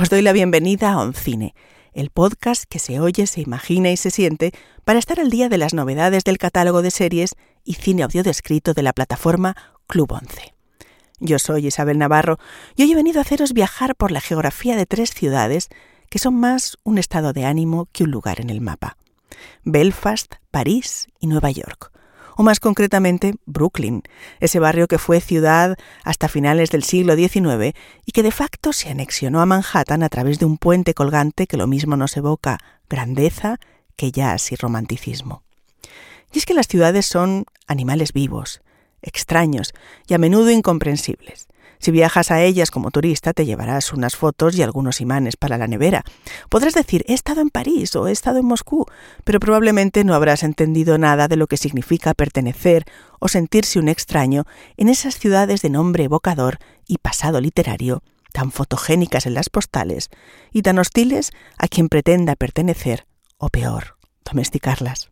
os doy la bienvenida a Oncine, el podcast que se oye, se imagina y se siente para estar al día de las novedades del catálogo de series y cine audio descrito de la plataforma Club Once. Yo soy Isabel Navarro y hoy he venido a haceros viajar por la geografía de tres ciudades que son más un estado de ánimo que un lugar en el mapa. Belfast, París y Nueva York. O más concretamente, Brooklyn, ese barrio que fue ciudad hasta finales del siglo XIX y que de facto se anexionó a Manhattan a través de un puente colgante que lo mismo nos evoca grandeza que jazz y romanticismo. Y es que las ciudades son animales vivos, extraños y a menudo incomprensibles. Si viajas a ellas como turista, te llevarás unas fotos y algunos imanes para la nevera. Podrás decir, he estado en París o he estado en Moscú, pero probablemente no habrás entendido nada de lo que significa pertenecer o sentirse un extraño en esas ciudades de nombre evocador y pasado literario, tan fotogénicas en las postales y tan hostiles a quien pretenda pertenecer, o peor, domesticarlas.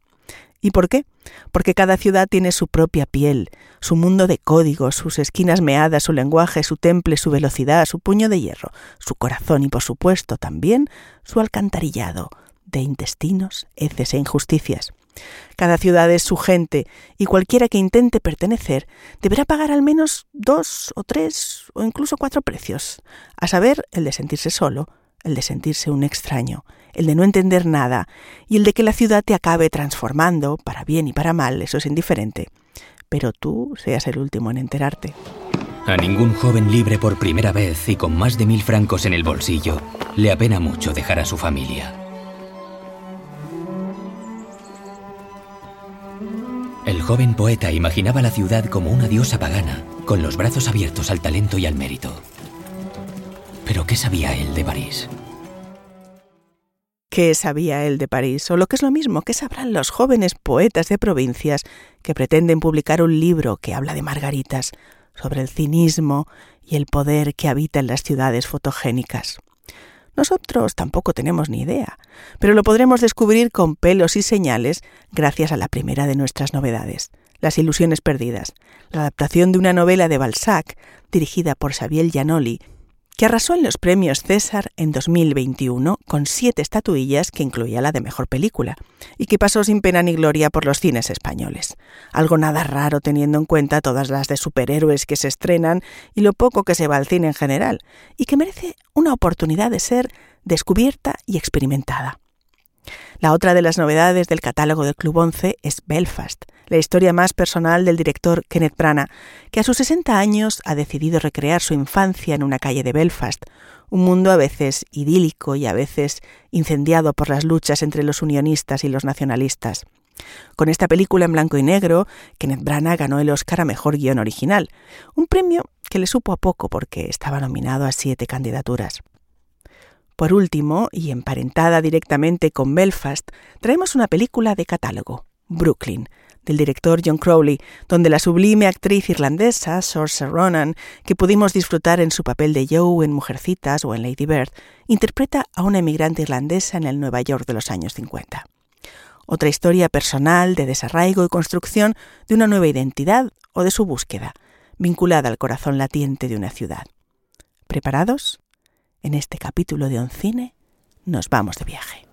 ¿Y por qué? Porque cada ciudad tiene su propia piel, su mundo de códigos, sus esquinas meadas, su lenguaje, su temple, su velocidad, su puño de hierro, su corazón y, por supuesto, también su alcantarillado de intestinos, heces e injusticias. Cada ciudad es su gente y cualquiera que intente pertenecer deberá pagar al menos dos o tres o incluso cuatro precios, a saber, el de sentirse solo, el de sentirse un extraño, el de no entender nada y el de que la ciudad te acabe transformando, para bien y para mal, eso es indiferente. Pero tú seas el último en enterarte. A ningún joven libre por primera vez y con más de mil francos en el bolsillo le apena mucho dejar a su familia. El joven poeta imaginaba la ciudad como una diosa pagana, con los brazos abiertos al talento y al mérito. Pero ¿qué sabía él de París? ¿Qué sabía él de París? O lo que es lo mismo, ¿qué sabrán los jóvenes poetas de provincias que pretenden publicar un libro que habla de margaritas, sobre el cinismo y el poder que habita en las ciudades fotogénicas? Nosotros tampoco tenemos ni idea, pero lo podremos descubrir con pelos y señales gracias a la primera de nuestras novedades, Las Ilusiones Perdidas, la adaptación de una novela de Balzac dirigida por Xavier Giannoli que arrasó en los premios César en 2021 con siete estatuillas que incluía la de mejor película, y que pasó sin pena ni gloria por los cines españoles. Algo nada raro teniendo en cuenta todas las de superhéroes que se estrenan y lo poco que se va al cine en general, y que merece una oportunidad de ser descubierta y experimentada. La otra de las novedades del catálogo del Club 11 es Belfast, la historia más personal del director Kenneth Branagh, que a sus 60 años ha decidido recrear su infancia en una calle de Belfast, un mundo a veces idílico y a veces incendiado por las luchas entre los unionistas y los nacionalistas. Con esta película en blanco y negro, Kenneth Branagh ganó el Oscar a Mejor Guión Original, un premio que le supo a poco porque estaba nominado a siete candidaturas. Por último, y emparentada directamente con Belfast, traemos una película de catálogo, Brooklyn, del director John Crowley, donde la sublime actriz irlandesa Saoirse Ronan, que pudimos disfrutar en su papel de Joe en Mujercitas o en Lady Bird, interpreta a una emigrante irlandesa en el Nueva York de los años 50. Otra historia personal de desarraigo y construcción de una nueva identidad o de su búsqueda, vinculada al corazón latiente de una ciudad. ¿Preparados? En este capítulo de Oncine nos vamos de viaje.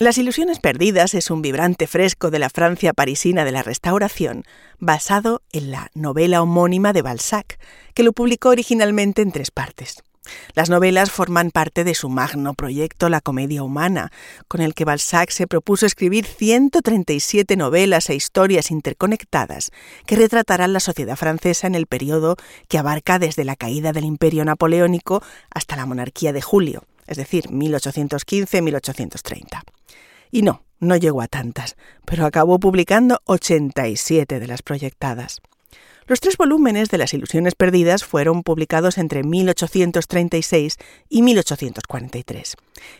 Las Ilusiones Perdidas es un vibrante fresco de la Francia parisina de la Restauración, basado en la novela homónima de Balzac, que lo publicó originalmente en tres partes. Las novelas forman parte de su magno proyecto La Comedia Humana, con el que Balzac se propuso escribir 137 novelas e historias interconectadas que retratarán la sociedad francesa en el periodo que abarca desde la caída del Imperio Napoleónico hasta la monarquía de Julio, es decir, 1815-1830. Y no, no llegó a tantas, pero acabó publicando 87 de las proyectadas. Los tres volúmenes de Las Ilusiones Perdidas fueron publicados entre 1836 y 1843.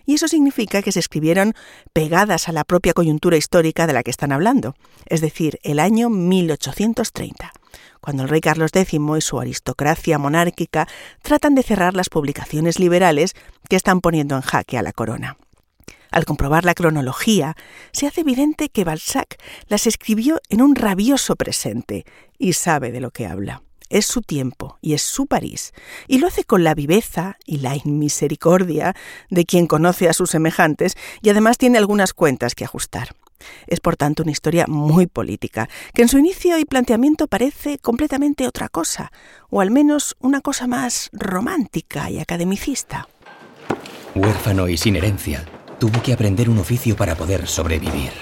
Y eso significa que se escribieron pegadas a la propia coyuntura histórica de la que están hablando, es decir, el año 1830 cuando el rey Carlos X y su aristocracia monárquica tratan de cerrar las publicaciones liberales que están poniendo en jaque a la corona. Al comprobar la cronología, se hace evidente que Balzac las escribió en un rabioso presente y sabe de lo que habla. Es su tiempo y es su París, y lo hace con la viveza y la inmisericordia de quien conoce a sus semejantes y además tiene algunas cuentas que ajustar. Es por tanto una historia muy política, que en su inicio y planteamiento parece completamente otra cosa, o al menos una cosa más romántica y academicista. Huérfano y sin herencia, tuvo que aprender un oficio para poder sobrevivir.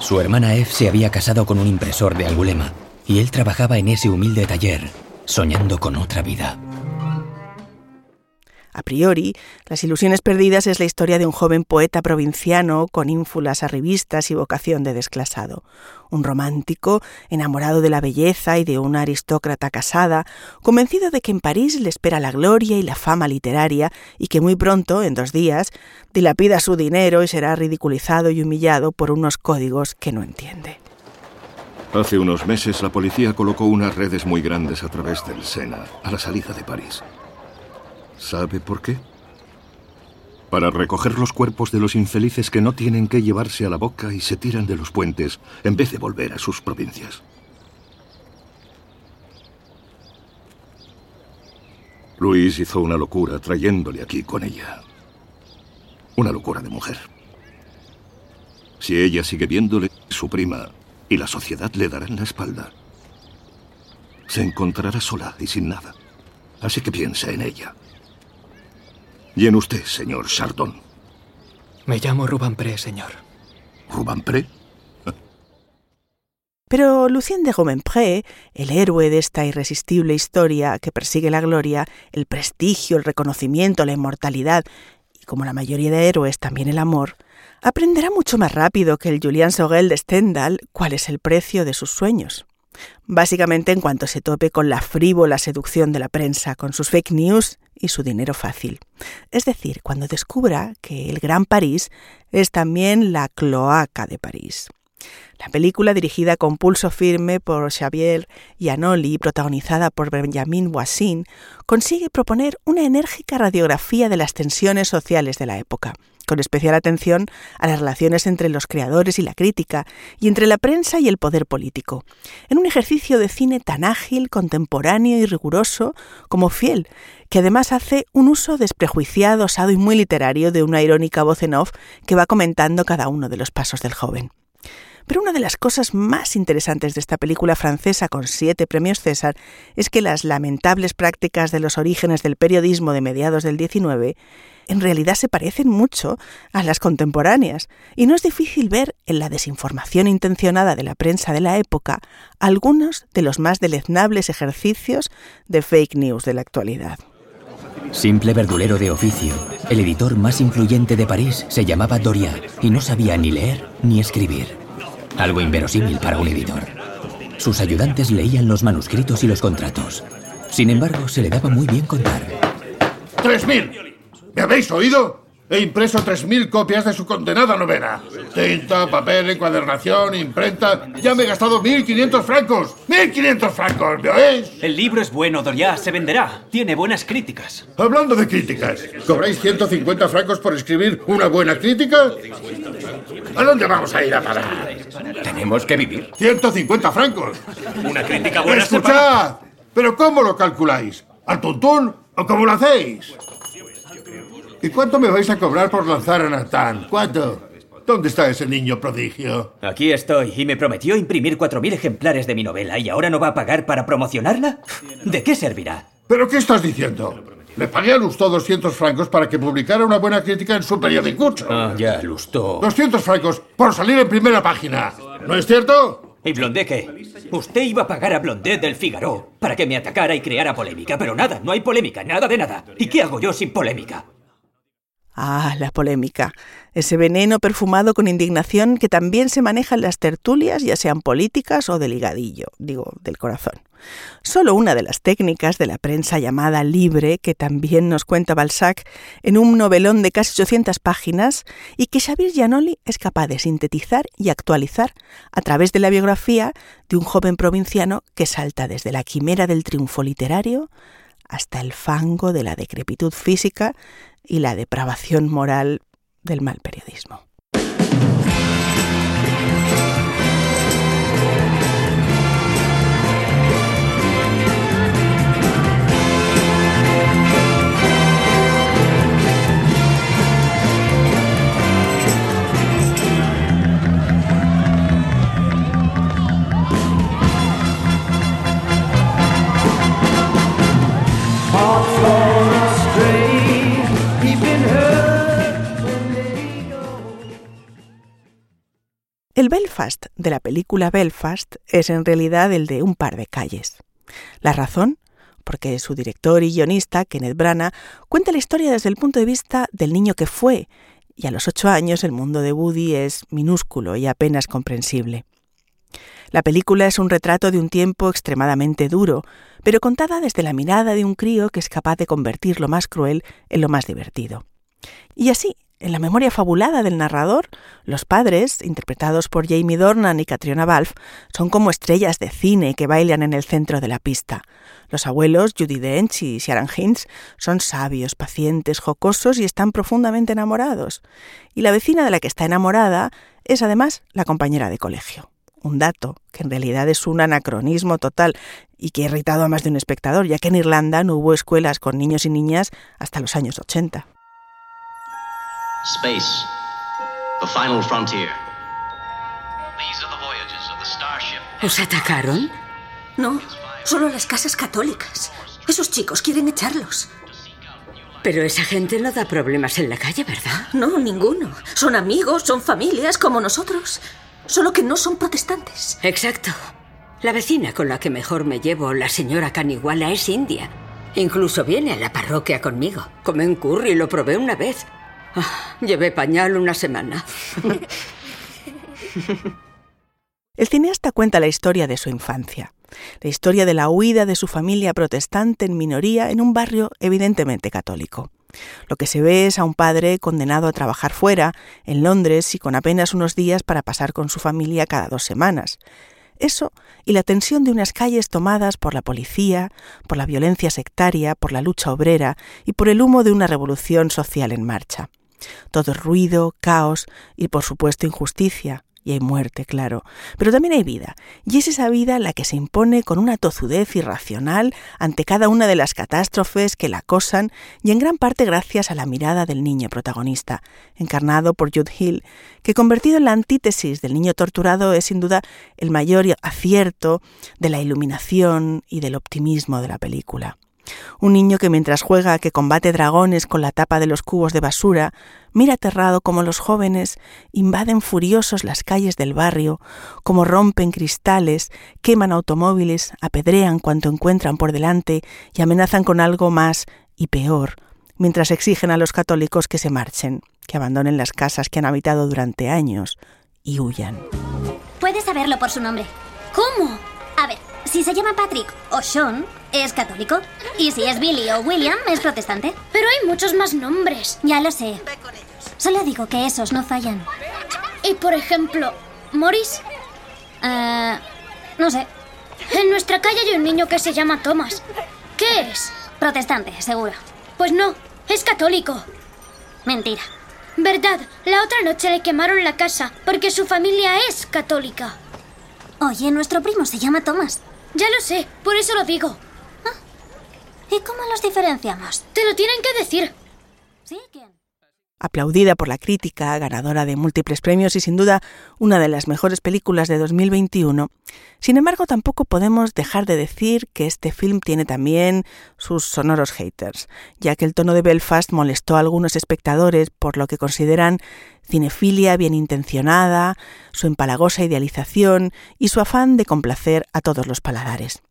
Su hermana Eve se había casado con un impresor de Angulema y él trabajaba en ese humilde taller, soñando con otra vida. A priori, Las Ilusiones Perdidas es la historia de un joven poeta provinciano con ínfulas arribistas y vocación de desclasado. Un romántico, enamorado de la belleza y de una aristócrata casada, convencido de que en París le espera la gloria y la fama literaria y que muy pronto, en dos días, dilapida su dinero y será ridiculizado y humillado por unos códigos que no entiende. Hace unos meses la policía colocó unas redes muy grandes a través del Sena, a la salida de París. ¿Sabe por qué? Para recoger los cuerpos de los infelices que no tienen que llevarse a la boca y se tiran de los puentes en vez de volver a sus provincias. Luis hizo una locura trayéndole aquí con ella. Una locura de mujer. Si ella sigue viéndole, su prima y la sociedad le darán la espalda. Se encontrará sola y sin nada. Así que piensa en ella. Y en usted, señor Chardon. Me llamo Rubampré, señor. ¿Rubampré? Pero Lucien de Rubempré, el héroe de esta irresistible historia que persigue la gloria, el prestigio, el reconocimiento, la inmortalidad y, como la mayoría de héroes, también el amor, aprenderá mucho más rápido que el Julian Sogel de Stendhal cuál es el precio de sus sueños. Básicamente en cuanto se tope con la frívola seducción de la prensa, con sus fake news y su dinero fácil. Es decir, cuando descubra que el Gran París es también la cloaca de París. La película, dirigida con pulso firme por Xavier Giannoli y protagonizada por Benjamin Voisin, consigue proponer una enérgica radiografía de las tensiones sociales de la época, con especial atención a las relaciones entre los creadores y la crítica, y entre la prensa y el poder político, en un ejercicio de cine tan ágil, contemporáneo y riguroso como fiel, que además hace un uso desprejuiciado, osado y muy literario de una irónica voz en off que va comentando cada uno de los pasos del joven. Pero una de las cosas más interesantes de esta película francesa con siete premios César es que las lamentables prácticas de los orígenes del periodismo de mediados del XIX en realidad se parecen mucho a las contemporáneas, y no es difícil ver en la desinformación intencionada de la prensa de la época algunos de los más deleznables ejercicios de fake news de la actualidad. Simple verdulero de oficio, el editor más influyente de París se llamaba Dorian y no sabía ni leer ni escribir. Algo inverosímil para un editor. Sus ayudantes leían los manuscritos y los contratos. Sin embargo, se le daba muy bien contar. ¡Tres mil! ¿Me habéis oído? He impreso tres mil copias de su condenada novela. Tinta, papel, encuadernación, imprenta. Ya me he gastado 1.500 francos. ¡1.500 francos! ¿Me oís? El libro es bueno, Doria, se venderá. Tiene buenas críticas. Hablando de críticas, ¿cobráis 150 francos por escribir una buena crítica? ¿A dónde vamos a ir a parar? Tenemos que vivir. 150 francos. Una crítica buena. ¡Escuchad! ¿Pero cómo lo calculáis? ¿Al tuntún o cómo lo hacéis? ¿Y cuánto me vais a cobrar por lanzar a Natán? ¿Cuánto? ¿Dónde está ese niño prodigio? Aquí estoy y me prometió imprimir 4.000 ejemplares de mi novela y ahora no va a pagar para promocionarla. ¿De qué servirá? ¿Pero qué estás diciendo? Le pagué a Lustó 200 francos para que publicara una buena crítica en su periodicucho. Ah, ya, Lustó. 200 francos por salir en primera página. ¿No es cierto? ¿Y Blondet qué? Usted iba a pagar a Blondet del Figaro para que me atacara y creara polémica, pero nada, no hay polémica, nada de nada. ¿Y qué hago yo sin polémica? Ah, la polémica. Ese veneno perfumado con indignación que también se maneja en las tertulias, ya sean políticas o de ligadillo, digo, del corazón. Solo una de las técnicas de la prensa llamada libre, que también nos cuenta Balzac en un novelón de casi 800 páginas y que Xavier Giannoli es capaz de sintetizar y actualizar a través de la biografía de un joven provinciano que salta desde la quimera del triunfo literario hasta el fango de la decrepitud física y la depravación moral del mal periodismo. El Belfast de la película Belfast es en realidad el de un par de calles. La razón, porque su director y guionista, Kenneth Branagh, cuenta la historia desde el punto de vista del niño que fue, y a los ocho años el mundo de Woody es minúsculo y apenas comprensible. La película es un retrato de un tiempo extremadamente duro, pero contada desde la mirada de un crío que es capaz de convertir lo más cruel en lo más divertido. Y así, en la memoria fabulada del narrador, los padres, interpretados por Jamie Dornan y Catriona Balfe, son como estrellas de cine que bailan en el centro de la pista. Los abuelos, Judy Dench y Sharon Hinds, son sabios, pacientes, jocosos y están profundamente enamorados. Y la vecina de la que está enamorada es además la compañera de colegio. Un dato que en realidad es un anacronismo total y que ha irritado a más de un espectador, ya que en Irlanda no hubo escuelas con niños y niñas hasta los años 80. Space, the final frontier. These are the voyages of the starship. ¿Os atacaron? No, solo las casas católicas. Esos chicos quieren echarlos. Pero esa gente no da problemas en la calle, ¿verdad? No, ninguno. Son amigos, son familias como nosotros. Solo que no son protestantes. Exacto. La vecina con la que mejor me llevo, la señora Caniguala, es india. Incluso viene a la parroquia conmigo. Comé un curry y lo probé una vez. Ah, llevé pañal una semana. El cineasta cuenta la historia de su infancia, la historia de la huida de su familia protestante en minoría en un barrio evidentemente católico. Lo que se ve es a un padre condenado a trabajar fuera, en Londres, y con apenas unos días para pasar con su familia cada dos semanas. Eso y la tensión de unas calles tomadas por la policía, por la violencia sectaria, por la lucha obrera y por el humo de una revolución social en marcha. Todo es ruido, caos y por supuesto injusticia, y hay muerte, claro, pero también hay vida, y es esa vida la que se impone con una tozudez irracional ante cada una de las catástrofes que la acosan, y en gran parte gracias a la mirada del niño protagonista, encarnado por Jude Hill, que convertido en la antítesis del niño torturado es sin duda el mayor acierto de la iluminación y del optimismo de la película. Un niño que mientras juega que combate dragones con la tapa de los cubos de basura, mira aterrado como los jóvenes invaden furiosos las calles del barrio, como rompen cristales, queman automóviles, apedrean cuanto encuentran por delante y amenazan con algo más y peor, mientras exigen a los católicos que se marchen, que abandonen las casas que han habitado durante años y huyan. Puedes saberlo por su nombre. ¿Cómo? A ver, si se llama Patrick o Sean, es católico. Y si es Billy o William, es protestante. Pero hay muchos más nombres. Ya lo sé. Solo digo que esos no fallan. Y por ejemplo, Morris. Eh, no sé. En nuestra calle hay un niño que se llama Thomas. ¿Qué es? Protestante, seguro. Pues no, es católico. Mentira. Verdad, la otra noche le quemaron la casa porque su familia es católica. Oye, nuestro primo se llama Thomas. Ya lo sé, por eso lo digo. ¿Y cómo los diferenciamos? Te lo tienen que decir. ¿Sí? ¿Quién? Aplaudida por la crítica, ganadora de múltiples premios y sin duda una de las mejores películas de 2021. Sin embargo, tampoco podemos dejar de decir que este film tiene también sus sonoros haters, ya que el tono de Belfast molestó a algunos espectadores por lo que consideran cinefilia bien intencionada, su empalagosa idealización y su afán de complacer a todos los paladares.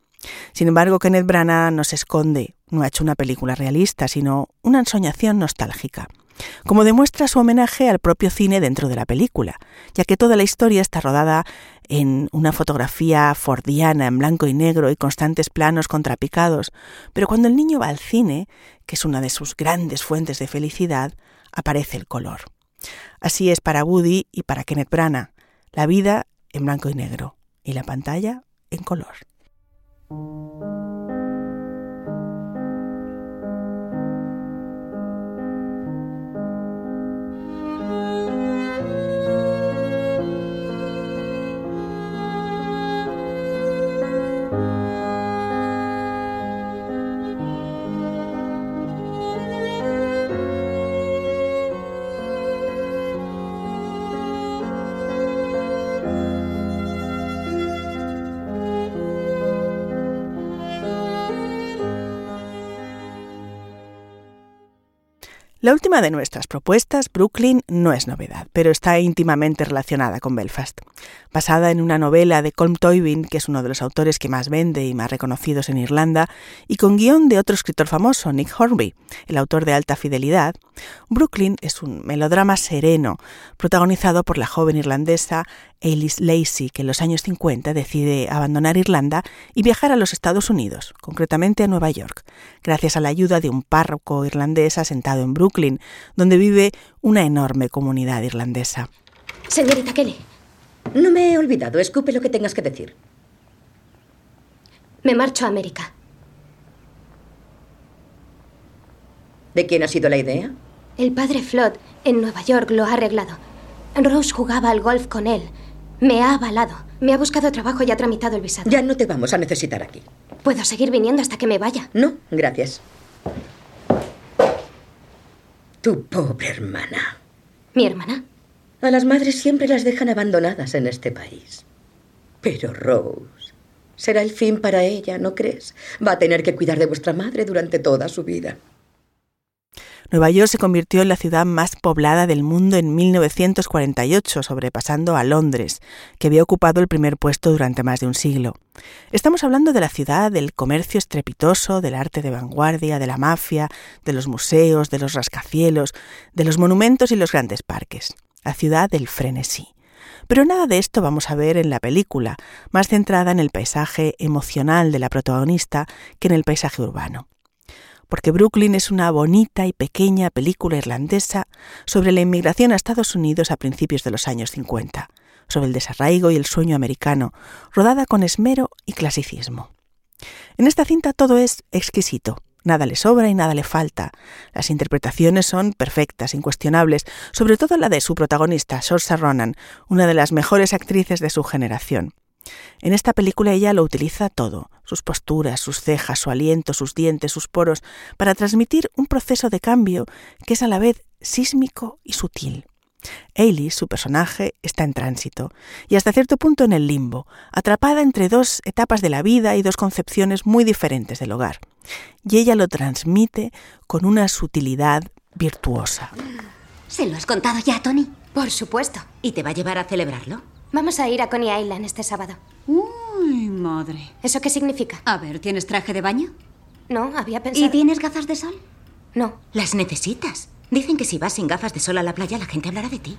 Sin embargo, Kenneth Branagh nos esconde, no ha hecho una película realista, sino una ensoñación nostálgica. Como demuestra su homenaje al propio cine dentro de la película, ya que toda la historia está rodada en una fotografía fordiana en blanco y negro y constantes planos contrapicados, pero cuando el niño va al cine, que es una de sus grandes fuentes de felicidad, aparece el color. Así es para Woody y para Kenneth Branagh, la vida en blanco y negro y la pantalla en color. La última de nuestras propuestas, Brooklyn, no es novedad, pero está íntimamente relacionada con Belfast. Basada en una novela de Colm Toibin, que es uno de los autores que más vende y más reconocidos en Irlanda, y con guion de otro escritor famoso, Nick Hornby, el autor de Alta Fidelidad, Brooklyn es un melodrama sereno, protagonizado por la joven irlandesa Alice Lacey, que en los años 50 decide abandonar Irlanda y viajar a los Estados Unidos, concretamente a Nueva York, gracias a la ayuda de un párroco irlandés asentado en Brooklyn, donde vive una enorme comunidad irlandesa. Señorita Kelly. No me he olvidado. Escupe lo que tengas que decir. Me marcho a América. ¿De quién ha sido la idea? El padre Flood en Nueva York lo ha arreglado. Rose jugaba al golf con él. Me ha avalado. Me ha buscado trabajo y ha tramitado el visado. Ya no te vamos a necesitar aquí. ¿Puedo seguir viniendo hasta que me vaya? No, gracias. Tu pobre hermana. ¿Mi hermana? A las madres siempre las dejan abandonadas en este país. Pero Rose será el fin para ella, ¿no crees? Va a tener que cuidar de vuestra madre durante toda su vida. Nueva York se convirtió en la ciudad más poblada del mundo en 1948, sobrepasando a Londres, que había ocupado el primer puesto durante más de un siglo. Estamos hablando de la ciudad del comercio estrepitoso, del arte de vanguardia, de la mafia, de los museos, de los rascacielos, de los monumentos y los grandes parques. La ciudad del frenesí. Pero nada de esto vamos a ver en la película, más centrada en el paisaje emocional de la protagonista que en el paisaje urbano porque Brooklyn es una bonita y pequeña película irlandesa sobre la inmigración a Estados Unidos a principios de los años 50, sobre el desarraigo y el sueño americano, rodada con esmero y clasicismo. En esta cinta todo es exquisito, nada le sobra y nada le falta. Las interpretaciones son perfectas, incuestionables, sobre todo la de su protagonista, Saoirse Ronan, una de las mejores actrices de su generación. En esta película ella lo utiliza todo, sus posturas, sus cejas, su aliento, sus dientes, sus poros, para transmitir un proceso de cambio que es a la vez sísmico y sutil. Ailey, su personaje, está en tránsito y hasta cierto punto en el limbo, atrapada entre dos etapas de la vida y dos concepciones muy diferentes del hogar. Y ella lo transmite con una sutilidad virtuosa. ¿Se lo has contado ya, Tony? Por supuesto. ¿Y te va a llevar a celebrarlo? Vamos a ir a Coney Island este sábado. Uy, madre. ¿Eso qué significa? A ver, ¿tienes traje de baño? No, había pensado. ¿Y tienes gafas de sol? No. Las necesitas. Dicen que si vas sin gafas de sol a la playa, la gente hablará de ti.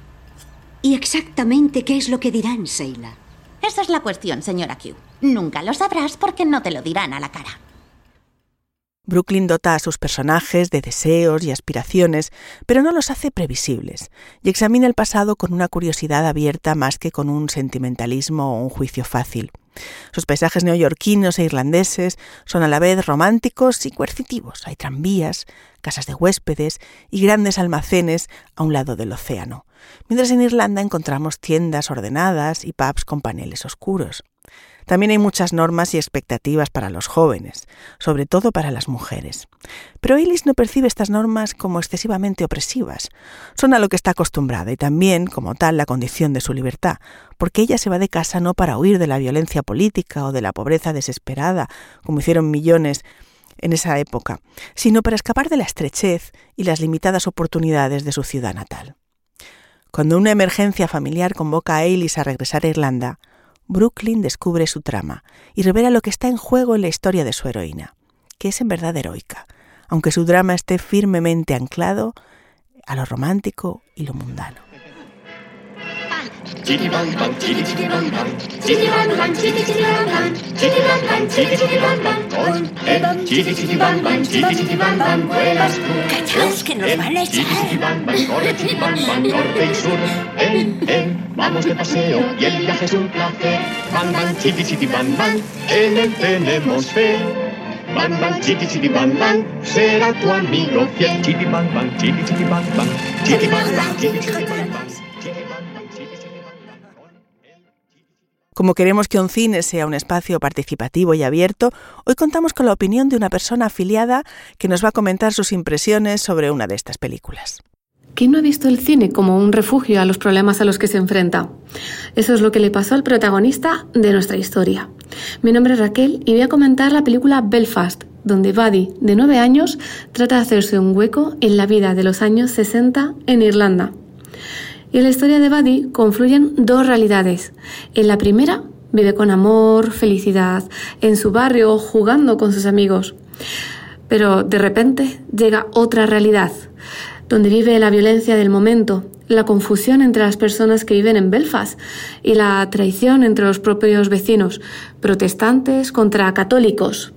¿Y exactamente qué es lo que dirán, Seila? Esa es la cuestión, señora Q. Nunca lo sabrás porque no te lo dirán a la cara. Brooklyn dota a sus personajes de deseos y aspiraciones, pero no los hace previsibles, y examina el pasado con una curiosidad abierta más que con un sentimentalismo o un juicio fácil. Sus paisajes neoyorquinos e irlandeses son a la vez románticos y coercitivos. Hay tranvías, casas de huéspedes y grandes almacenes a un lado del océano, mientras en Irlanda encontramos tiendas ordenadas y pubs con paneles oscuros. También hay muchas normas y expectativas para los jóvenes, sobre todo para las mujeres. Pero Ellis no percibe estas normas como excesivamente opresivas. Son a lo que está acostumbrada y también, como tal, la condición de su libertad, porque ella se va de casa no para huir de la violencia política o de la pobreza desesperada, como hicieron millones en esa época, sino para escapar de la estrechez y las limitadas oportunidades de su ciudad natal. Cuando una emergencia familiar convoca a Ellis a regresar a Irlanda, Brooklyn descubre su trama y revela lo que está en juego en la historia de su heroína, que es en verdad heroica, aunque su drama esté firmemente anclado a lo romántico y lo mundano. Callaos que nos van a echar. Vamos de paseo y el viaje es un placer. Bang, bang, chiti, chiti, bang, bang, en él tenemos fe. Bang, bang, chiti, chiti, bang, bang, será tu amigo fiel. Chiti, bang, bang, chiti, chiti, bang, bang, chiti, bang, bang, chiti, chiti, bang, bang. Como queremos que un cine sea un espacio participativo y abierto, hoy contamos con la opinión de una persona afiliada que nos va a comentar sus impresiones sobre una de estas películas. ¿Quién no ha visto el cine como un refugio a los problemas a los que se enfrenta? Eso es lo que le pasó al protagonista de nuestra historia. Mi nombre es Raquel y voy a comentar la película Belfast, donde Buddy, de nueve años, trata de hacerse un hueco en la vida de los años 60 en Irlanda. Y en la historia de Buddy confluyen dos realidades. En la primera, vive con amor, felicidad, en su barrio, jugando con sus amigos. Pero de repente llega otra realidad, donde vive la violencia del momento, la confusión entre las personas que viven en Belfast y la traición entre los propios vecinos, protestantes contra católicos.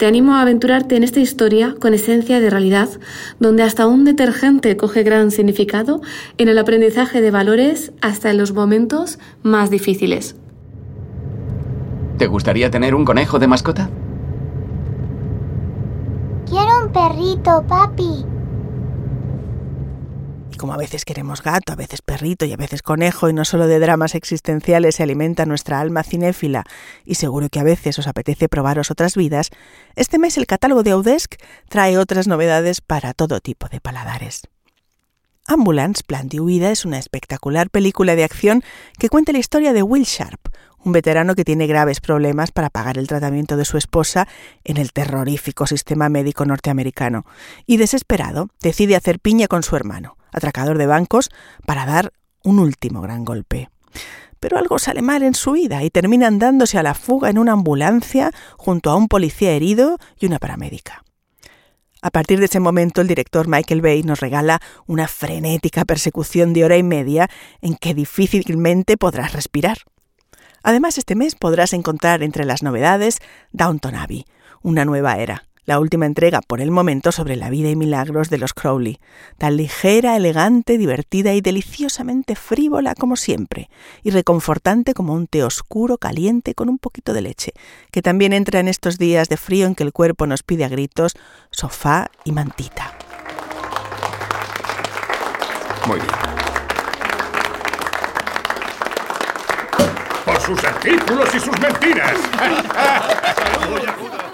Te animo a aventurarte en esta historia con esencia de realidad, donde hasta un detergente coge gran significado en el aprendizaje de valores hasta en los momentos más difíciles. ¿Te gustaría tener un conejo de mascota? Quiero un perrito, papi. Como a veces queremos gato, a veces perrito y a veces conejo, y no solo de dramas existenciales se alimenta nuestra alma cinéfila, y seguro que a veces os apetece probaros otras vidas, este mes el catálogo de Audesc trae otras novedades para todo tipo de paladares. Ambulance, Plan de Huida, es una espectacular película de acción que cuenta la historia de Will Sharp, un veterano que tiene graves problemas para pagar el tratamiento de su esposa en el terrorífico sistema médico norteamericano, y desesperado decide hacer piña con su hermano, atracador de bancos, para dar un último gran golpe. Pero algo sale mal en su vida y terminan dándose a la fuga en una ambulancia junto a un policía herido y una paramédica. A partir de ese momento, el director Michael Bay nos regala una frenética persecución de hora y media en que difícilmente podrás respirar. Además, este mes podrás encontrar entre las novedades Downton Abbey, una nueva era, la última entrega por el momento sobre la vida y milagros de los Crowley, tan ligera, elegante, divertida y deliciosamente frívola como siempre, y reconfortante como un té oscuro caliente con un poquito de leche, que también entra en estos días de frío en que el cuerpo nos pide a gritos sofá y mantita. Muy bien. Por sus artículos y sus mentiras.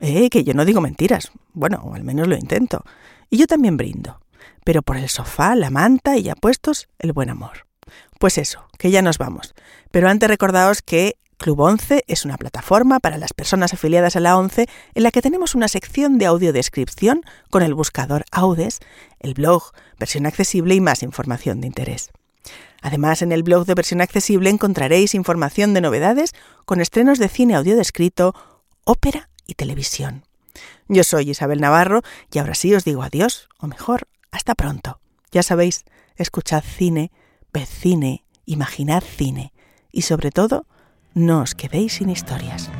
Eh, que yo no digo mentiras. Bueno, al menos lo intento. Y yo también brindo. Pero por el sofá, la manta y ya puestos, el buen amor. Pues eso, que ya nos vamos. Pero antes recordaos que Club 11 es una plataforma para las personas afiliadas a la 11 en la que tenemos una sección de audiodescripción con el buscador Audes, el blog, versión accesible y más información de interés. Además, en el blog de versión accesible encontraréis información de novedades con estrenos de cine audiodescrito, ópera y televisión. Yo soy Isabel Navarro y ahora sí os digo adiós, o mejor, hasta pronto. Ya sabéis, escuchad cine, ved cine, imaginad cine y sobre todo, no os quedéis sin historias.